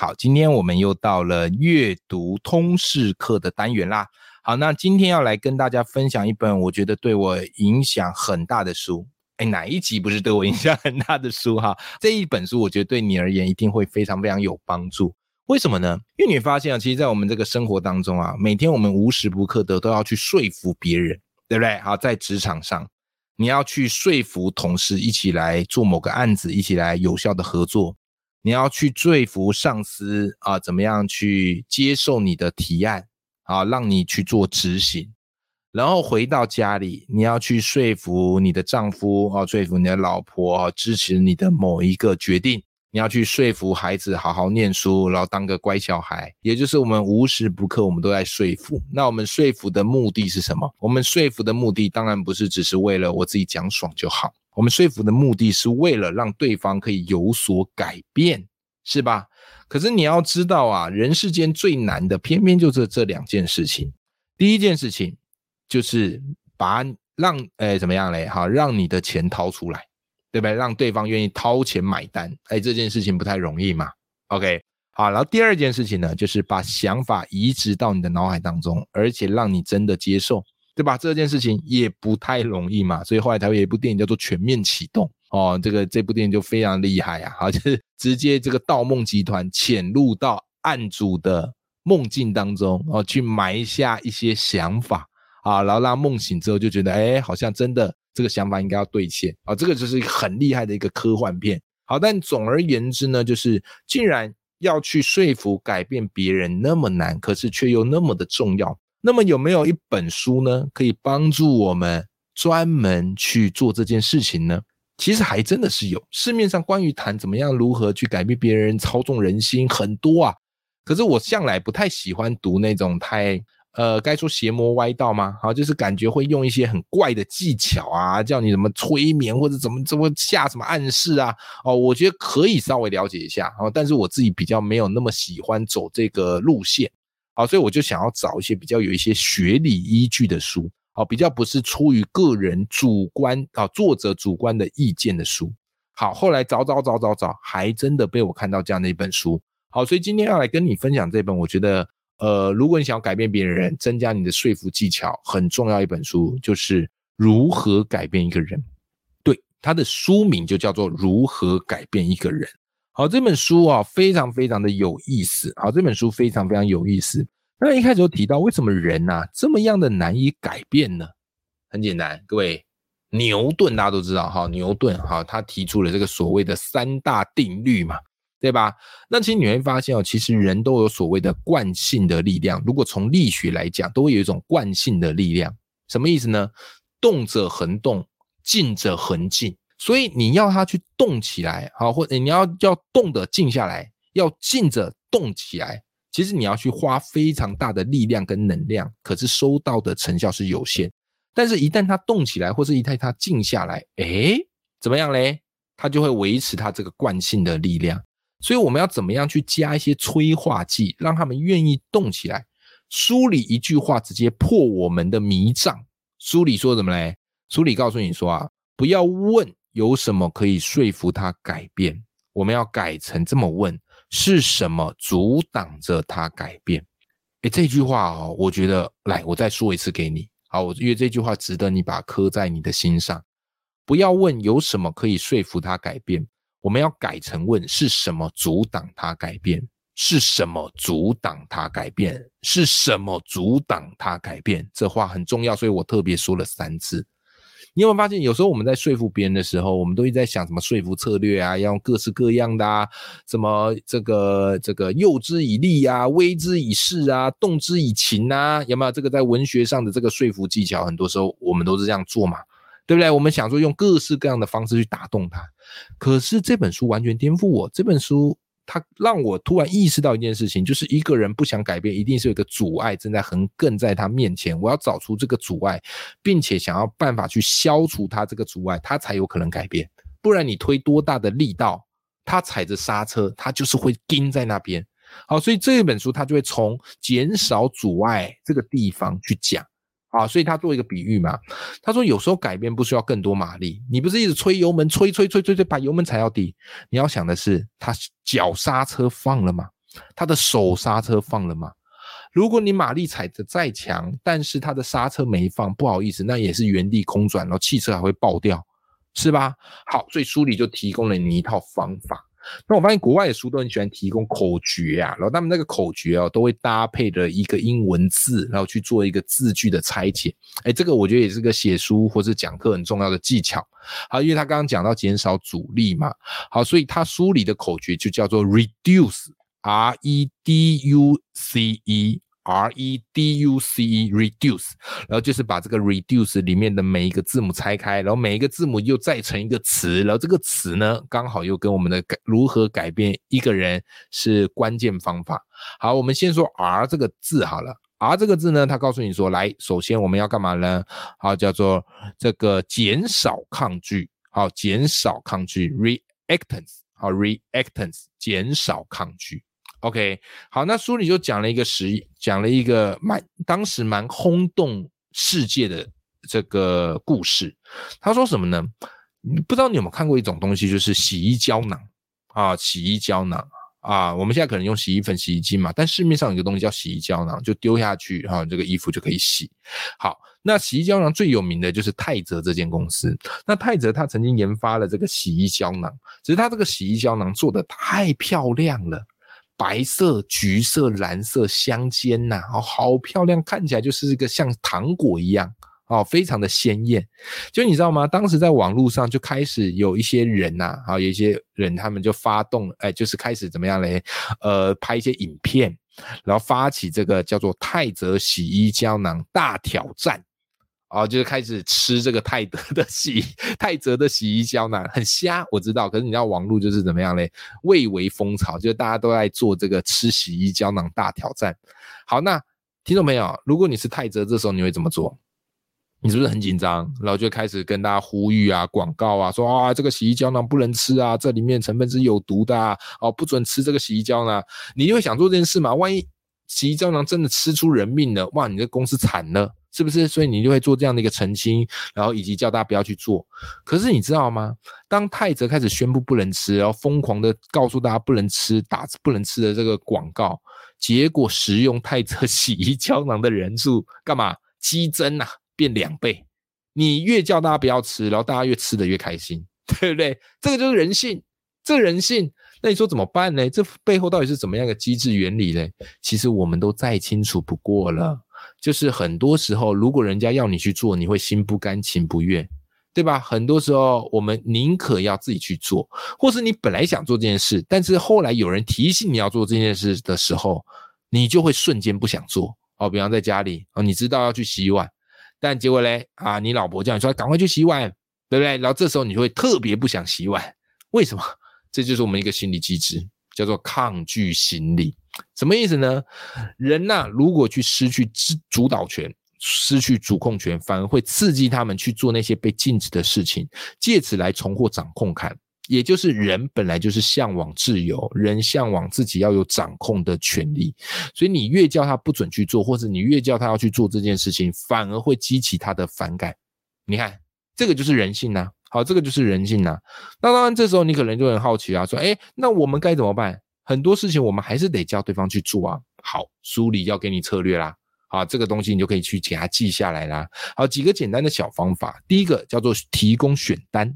好，今天我们又到了阅读通识课的单元啦。好，那今天要来跟大家分享一本我觉得对我影响很大的书。哎，哪一集不是对我影响很大的书哈？这一本书我觉得对你而言一定会非常非常有帮助。为什么呢？因为你发现啊，其实，在我们这个生活当中啊，每天我们无时不刻的都要去说服别人，对不对？好，在职场上，你要去说服同事一起来做某个案子，一起来有效的合作。你要去说服上司啊，怎么样去接受你的提案啊，让你去做执行，然后回到家里，你要去说服你的丈夫啊，说服你的老婆啊，支持你的某一个决定。你要去说服孩子好好念书，然后当个乖小孩。也就是我们无时不刻我们都在说服。那我们说服的目的是什么？我们说服的目的当然不是只是为了我自己讲爽就好。我们说服的目的是为了让对方可以有所改变，是吧？可是你要知道啊，人世间最难的，偏偏就是这两件事情。第一件事情就是把让诶怎么样嘞？好，让你的钱掏出来，对不对？让对方愿意掏钱买单，哎，这件事情不太容易嘛。OK，好，然后第二件事情呢，就是把想法移植到你的脑海当中，而且让你真的接受。对吧？这件事情也不太容易嘛，所以后来台湾有一部电影叫做《全面启动》哦，这个这部电影就非常厉害啊，好，就是直接这个盗梦集团潜入到案主的梦境当中哦，去埋下一些想法啊，然后让梦醒之后就觉得，哎，好像真的这个想法应该要兑现啊，这个就是很厉害的一个科幻片。好，但总而言之呢，就是竟然要去说服改变别人那么难，可是却又那么的重要。那么有没有一本书呢，可以帮助我们专门去做这件事情呢？其实还真的是有，市面上关于谈怎么样如何去改变别人、操纵人心很多啊。可是我向来不太喜欢读那种太呃，该说邪魔歪道吗？好，就是感觉会用一些很怪的技巧啊，叫你怎么催眠或者怎么怎么下什么暗示啊。哦，我觉得可以稍微了解一下哦，但是我自己比较没有那么喜欢走这个路线。好，所以我就想要找一些比较有一些学理依据的书，好，比较不是出于个人主观啊作者主观的意见的书。好，后来找找找找找，还真的被我看到这样的一本书。好，所以今天要来跟你分享这本，我觉得，呃，如果你想要改变别人，增加你的说服技巧，很重要一本书，就是如何改变一个人。对，它的书名就叫做《如何改变一个人》。好，这本书啊，非常非常的有意思。好，这本书非常非常有意思。那一开始就提到，为什么人呐这么样的难以改变呢？很简单，各位，牛顿大家都知道哈，牛顿哈，他提出了这个所谓的三大定律嘛，对吧？那其实你会发现哦，其实人都有所谓的惯性的力量。如果从力学来讲，都会有一种惯性的力量。什么意思呢？动者恒动，静者恒静。所以你要它去动起来，好，或者你要要动的静下来，要静着动起来，其实你要去花非常大的力量跟能量，可是收到的成效是有限。但是，一旦它动起来，或是一旦它静下来，哎，怎么样嘞？它就会维持它这个惯性的力量。所以，我们要怎么样去加一些催化剂，让他们愿意动起来？书里一句话直接破我们的迷障。书里说什么嘞？书里告诉你说啊，不要问。有什么可以说服他改变？我们要改成这么问：是什么阻挡着他改变？哎，这句话哦，我觉得，来，我再说一次给你。好，我因为这句话值得你把它刻在你的心上。不要问有什么可以说服他改变，我们要改成问：是什么阻挡他改变？是什么阻挡他改变？是什么阻挡他改变？这话很重要，所以我特别说了三次。你有没有发现，有时候我们在说服别人的时候，我们都一直在想什么说服策略啊，要用各式各样的啊，什么这个这个诱之以利啊，威之以势啊，动之以情啊，有没有这个在文学上的这个说服技巧？很多时候我们都是这样做嘛，对不对？我们想说用各式各样的方式去打动他，可是这本书完全颠覆我。这本书他让我突然意识到一件事情，就是一个人不想改变，一定是有一个阻碍正在横亘在他面前。我要找出这个阻碍，并且想要办法去消除他这个阻碍，他才有可能改变。不然你推多大的力道，他踩着刹车，他就是会钉在那边。好，所以这一本书他就会从减少阻碍这个地方去讲。啊，所以他做一个比喻嘛，他说有时候改变不需要更多马力，你不是一直吹油门，吹吹吹吹吹，把油门踩到底，你要想的是他脚刹车放了吗？他的手刹车放了吗？如果你马力踩得再强，但是他的刹车没放，不好意思，那也是原地空转，然后汽车还会爆掉，是吧？好，所以书里就提供了你一套方法。那我发现国外的书都很喜欢提供口诀啊，然后他们那个口诀哦，都会搭配的一个英文字，然后去做一个字句的拆解。哎，这个我觉得也是个写书或者讲课很重要的技巧。好，因为他刚刚讲到减少阻力嘛，好，所以他书里的口诀就叫做 reduce，r e d u c e。R E D U C E reduce，然后就是把这个 reduce 里面的每一个字母拆开，然后每一个字母又再成一个词，然后这个词呢刚好又跟我们的改如何改变一个人是关键方法。好，我们先说 R 这个字好了，R 这个字呢，它告诉你说，来，首先我们要干嘛呢？好，叫做这个减少抗拒，好，减少抗拒 reactance，好 reactance，减少抗拒。OK，好，那书里就讲了一个实，讲了一个蛮当时蛮轰动世界的这个故事。他说什么呢？不知道你有没有看过一种东西，就是洗衣胶囊啊，洗衣胶囊啊。我们现在可能用洗衣粉、洗衣机嘛，但市面上有个东西叫洗衣胶囊，就丢下去哈，这个衣服就可以洗。好，那洗衣胶囊最有名的就是泰泽这间公司。那泰泽他曾经研发了这个洗衣胶囊，只是他这个洗衣胶囊做的太漂亮了。白色、橘色、蓝色相间呐，哦，好漂亮，看起来就是一个像糖果一样，哦，非常的鲜艳。就你知道吗？当时在网络上就开始有一些人呐，啊，有一些人他们就发动，哎，就是开始怎么样嘞？呃，拍一些影片，然后发起这个叫做泰泽洗衣胶囊大挑战。哦，就是开始吃这个泰德的洗泰泽的洗衣胶囊，很瞎，我知道。可是你知道网络就是怎么样嘞？蔚为风潮，就是大家都在做这个吃洗衣胶囊大挑战。好，那听众朋友，如果你是泰泽，这时候你会怎么做？你是不是很紧张？然后就开始跟大家呼吁啊，广告啊，说啊，这个洗衣胶囊不能吃啊，这里面成分是有毒的啊，哦，不准吃这个洗衣胶囊。你就会想做这件事嘛？万一洗衣胶囊真的吃出人命了，哇，你这公司惨了。是不是？所以你就会做这样的一个澄清，然后以及叫大家不要去做。可是你知道吗？当泰泽开始宣布不能吃，然后疯狂的告诉大家不能吃、打不能吃的这个广告，结果食用泰泽 洗衣胶囊的人数干嘛激增啊？变两倍。你越叫大家不要吃，然后大家越吃的越开心，对不对？这个就是人性，这人性。那你说怎么办呢？这背后到底是怎么样的机制原理呢？其实我们都再清楚不过了。就是很多时候，如果人家要你去做，你会心不甘情不愿，对吧？很多时候，我们宁可要自己去做，或是你本来想做这件事，但是后来有人提醒你要做这件事的时候，你就会瞬间不想做。哦，比方在家里，哦，你知道要去洗碗，但结果嘞，啊，你老婆叫你说赶快去洗碗，对不对？然后这时候你就会特别不想洗碗，为什么？这就是我们一个心理机制，叫做抗拒心理。什么意思呢？人呐，如果去失去主主导权、失去主控权，反而会刺激他们去做那些被禁止的事情，借此来重获掌控感。也就是人本来就是向往自由，人向往自己要有掌控的权利，所以你越叫他不准去做，或者你越叫他要去做这件事情，反而会激起他的反感。你看，这个就是人性呐。好，这个就是人性呐。那当然，这时候你可能就很好奇啊，说：哎，那我们该怎么办？很多事情我们还是得叫对方去做啊。好，书里要给你策略啦。啊，这个东西你就可以去给他记下来啦。好，几个简单的小方法。第一个叫做提供选单。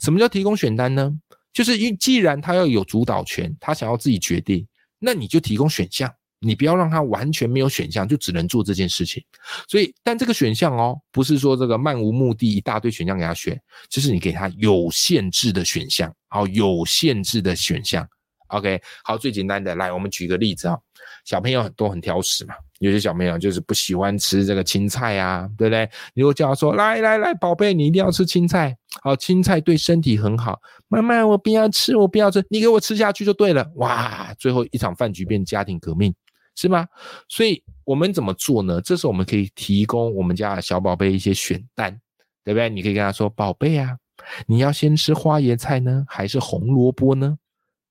什么叫提供选单呢？就是因既然他要有主导权，他想要自己决定，那你就提供选项。你不要让他完全没有选项，就只能做这件事情。所以，但这个选项哦，不是说这个漫无目的一大堆选项给他选，就是你给他有限制的选项。好，有限制的选项。OK，好，最简单的，来，我们举个例子啊，小朋友都很挑食嘛，有些小朋友就是不喜欢吃这个青菜啊，对不对？你如果叫他说来来来，宝贝，你一定要吃青菜，好，青菜对身体很好。妈妈，我不要吃，我不要吃，你给我吃下去就对了。哇，最后一场饭局变家庭革命，是吗？所以我们怎么做呢？这时候我们可以提供我们家小宝贝一些选单，对不对？你可以跟他说，宝贝啊，你要先吃花椰菜呢，还是红萝卜呢？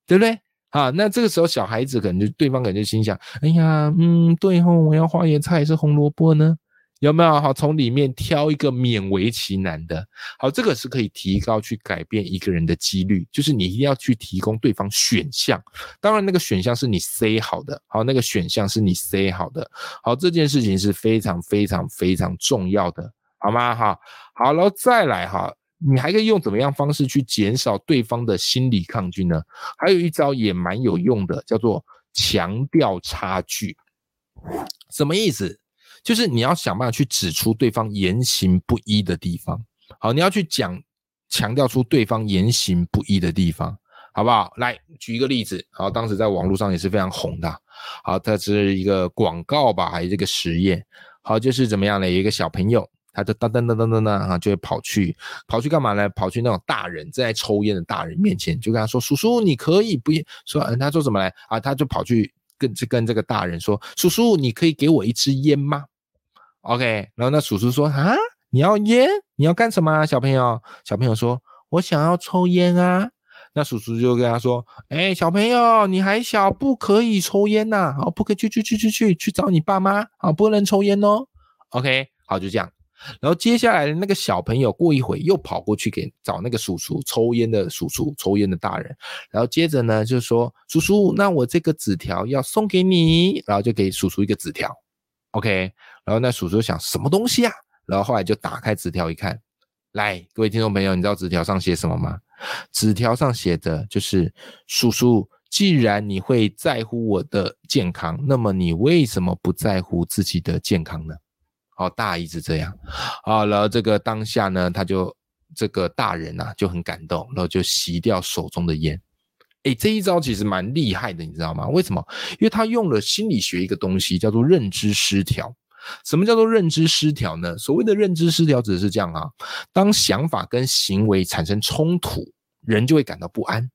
对不对？啊，那这个时候小孩子可能就对方可能就心想，哎呀，嗯，对吼，我要花椰菜还是红萝卜呢？有没有？好，从里面挑一个勉为其难的。好，这个是可以提高去改变一个人的几率，就是你一定要去提供对方选项。当然，那个选项是你 say 好的，好，那个选项是你 say 好的。好，这件事情是非常非常非常重要的，好吗？哈，好了，再来哈。你还可以用怎么样方式去减少对方的心理抗拒呢？还有一招也蛮有用的，叫做强调差距。什么意思？就是你要想办法去指出对方言行不一的地方。好，你要去讲强调出对方言行不一的地方，好不好？来举一个例子。好，当时在网络上也是非常红的。好，它是一个广告吧，还是这个实验？好，就是怎么样呢？有一个小朋友。他就噔噔噔噔噔噔啊，就会跑去跑去干嘛呢？跑去那种大人正在抽烟的大人面前，就跟他说：“叔叔，你可以不说？”嗯，他说什么来啊？他就跑去跟跟这个大人说：“叔叔，你可以给我一支烟吗？”OK，然后那叔叔说：“啊，你要烟？你要干什么？”小朋友，小朋友说：“我想要抽烟啊。”那叔叔就跟他说：“哎，小朋友，你还小，不可以抽烟呐！好，不可以去去去去去去找你爸妈啊，不能抽烟哦。”OK，好，就这样。然后接下来的那个小朋友过一会又跑过去给找那个叔叔抽烟的叔叔抽烟的大人，然后接着呢就说叔叔，那我这个纸条要送给你，然后就给叔叔一个纸条，OK，然后那叔叔想什么东西啊？然后后来就打开纸条一看，来，各位听众朋友，你知道纸条上写什么吗？纸条上写的就是叔叔，既然你会在乎我的健康，那么你为什么不在乎自己的健康呢？好，大意是这样，好，然后这个当下呢，他就这个大人呐就很感动，然后就吸掉手中的烟。哎，这一招其实蛮厉害的，你知道吗？为什么？因为他用了心理学一个东西，叫做认知失调。什么叫做认知失调呢？所谓的认知失调指的是这样啊，当想法跟行为产生冲突，人就会感到不安。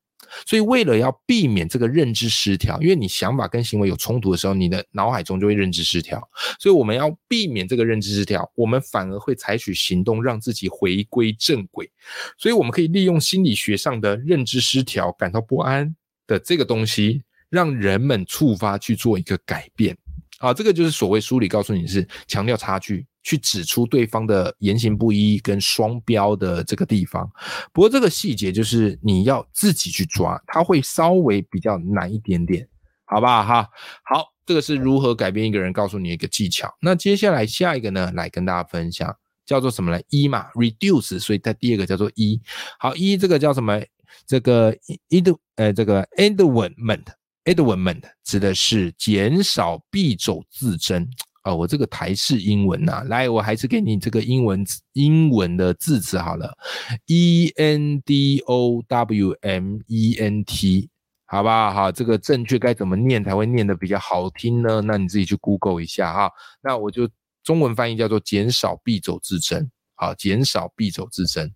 所以，为了要避免这个认知失调，因为你想法跟行为有冲突的时候，你的脑海中就会认知失调。所以，我们要避免这个认知失调，我们反而会采取行动，让自己回归正轨。所以，我们可以利用心理学上的认知失调感到不安的这个东西，让人们触发去做一个改变。好，这个就是所谓书里告诉你是强调差距。去指出对方的言行不一跟双标的这个地方，不过这个细节就是你要自己去抓，它会稍微比较难一点点，好不好哈？好，这个是如何改变一个人，告诉你一个技巧。那接下来下一个呢，来跟大家分享，叫做什么呢？一嘛，reduce，所以它第二个叫做一。好，一这个叫什么？这个 ed 呃，这个 endment，endment 指的是减少必走自增增。哦，我这个台式英文呐，来，我还是给你这个英文英文的字词好了，E N D O W M E N T，好吧，好，这个正确该怎么念才会念得比较好听呢？那你自己去 Google 一下哈。那我就中文翻译叫做减少必走自增，好，减少必走自增，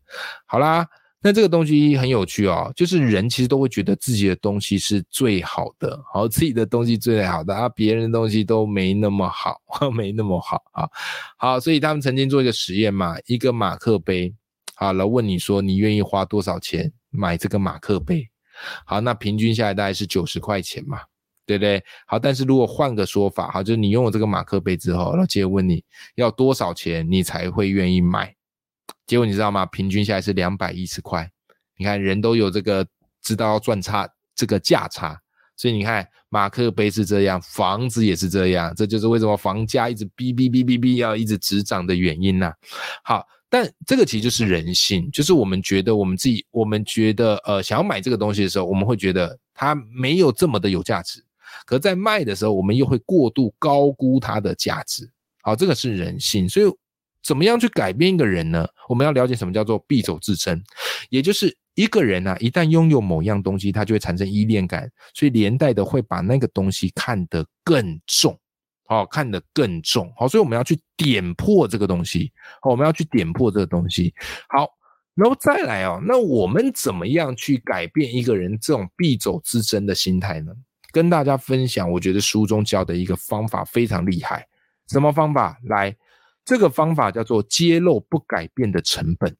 好啦。那这个东西很有趣哦，就是人其实都会觉得自己的东西是最好的，好，自己的东西最好的啊，别人的东西都没那么好，没那么好啊，好，所以他们曾经做一个实验嘛，一个马克杯，好了，问你说你愿意花多少钱买这个马克杯？好，那平均下来大概是九十块钱嘛，对不对？好，但是如果换个说法，好，就是你拥有这个马克杯之后，然后接着问你要多少钱你才会愿意买？结果你知道吗？平均下来是两百一十块。你看，人都有这个知道赚差这个价差，所以你看，马克杯是这样，房子也是这样，这就是为什么房价一直哔哔哔哔哔要一直直涨的原因呐。好，但这个其实就是人性，就是我们觉得我们自己，我们觉得呃想要买这个东西的时候，我们会觉得它没有这么的有价值，可在卖的时候，我们又会过度高估它的价值。好，这个是人性，所以。怎么样去改变一个人呢？我们要了解什么叫做必走自珍，也就是一个人啊，一旦拥有某样东西，他就会产生依恋感，所以连带的会把那个东西看得更重。好看得更重，好，所以我们要去点破这个东西，好，我们要去点破这个东西，好，然后再来哦，那我们怎么样去改变一个人这种必走之争的心态呢？跟大家分享，我觉得书中教的一个方法非常厉害，什么方法？来，这个方法叫做揭露不改变的成本。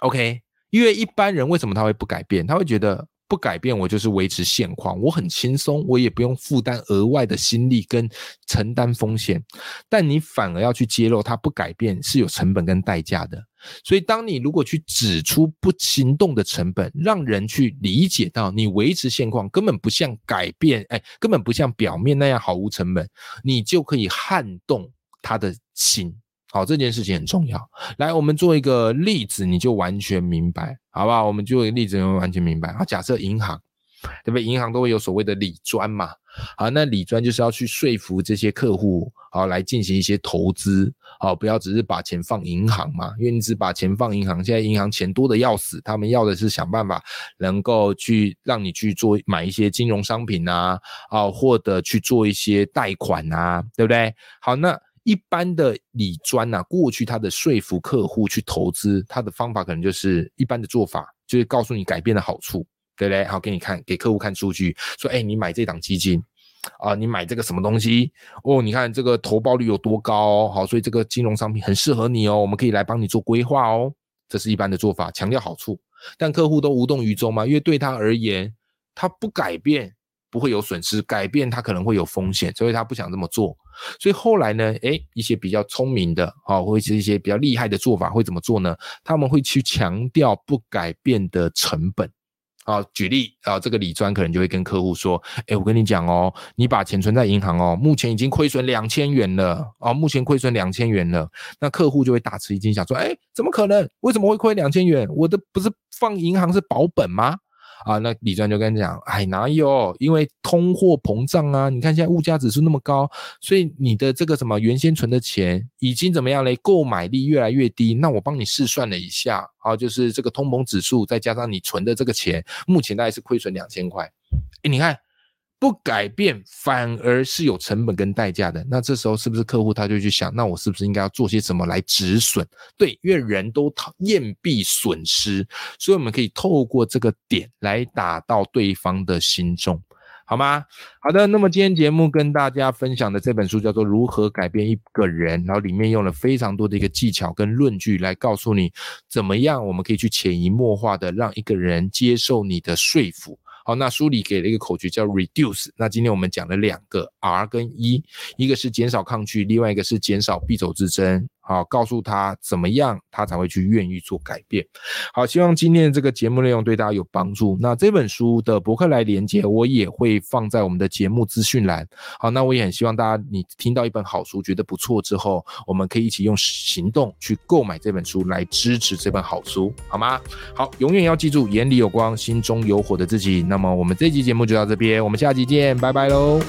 OK，因为一般人为什么他会不改变？他会觉得。不改变，我就是维持现况，我很轻松，我也不用负担额外的心力跟承担风险。但你反而要去揭露，他不改变是有成本跟代价的。所以，当你如果去指出不行动的成本，让人去理解到你维持现况根本不像改变，哎，根本不像表面那样毫无成本，你就可以撼动他的心。好，这件事情很重要。来，我们做一个例子，你就完全明白，好不好？我们做一个例子，你会完全明白。好，假设银行，对不对？银行都会有所谓的理专嘛。好，那理专就是要去说服这些客户，好来进行一些投资。好，不要只是把钱放银行嘛，因为你只把钱放银行，现在银行钱多的要死，他们要的是想办法能够去让你去做买一些金融商品啊，啊，或者去做一些贷款啊，对不对？好，那。一般的理专呐，过去他的说服客户去投资，他的方法可能就是一般的做法，就是告诉你改变的好处，对不对？好，给你看，给客户看数据，说，哎，你买这档基金啊，你买这个什么东西哦？你看这个投报率有多高？好，所以这个金融商品很适合你哦，我们可以来帮你做规划哦。这是一般的做法，强调好处，但客户都无动于衷嘛，因为对他而言，他不改变不会有损失，改变他可能会有风险，所以他不想这么做。所以后来呢，诶，一些比较聪明的，啊，或者是一些比较厉害的做法会怎么做呢？他们会去强调不改变的成本，啊，举例啊，这个李专可能就会跟客户说，诶，我跟你讲哦，你把钱存在银行哦，目前已经亏损两千元了，啊，目前亏损两千元了，那客户就会大吃一惊，想说，诶，怎么可能？为什么会亏两千元？我的不是放银行是保本吗？啊，那李专就跟你讲，哎，哪有？因为通货膨胀啊，你看现在物价指数那么高，所以你的这个什么原先存的钱已经怎么样嘞？购买力越来越低。那我帮你试算了一下，啊，就是这个通膨指数再加上你存的这个钱，目前大概是亏损两千块。哎，你看。不改变反而是有成本跟代价的，那这时候是不是客户他就去想，那我是不是应该要做些什么来止损？对，因为人都讨厌避损失，所以我们可以透过这个点来打到对方的心中，好吗？好的，那么今天节目跟大家分享的这本书叫做《如何改变一个人》，然后里面用了非常多的一个技巧跟论据来告诉你，怎么样我们可以去潜移默化的让一个人接受你的说服。好，那书里给了一个口诀叫 reduce。那今天我们讲了两个 R 跟 E，一个是减少抗拒，另外一个是减少必走之争。好，告诉他怎么样，他才会去愿意做改变。好，希望今天这个节目内容对大家有帮助。那这本书的博客来连接，我也会放在我们的节目资讯栏。好，那我也很希望大家，你听到一本好书觉得不错之后，我们可以一起用行动去购买这本书来支持这本好书，好吗？好，永远要记住，眼里有光，心中有火的自己。那么我们这期节目就到这边，我们下期见，拜拜喽。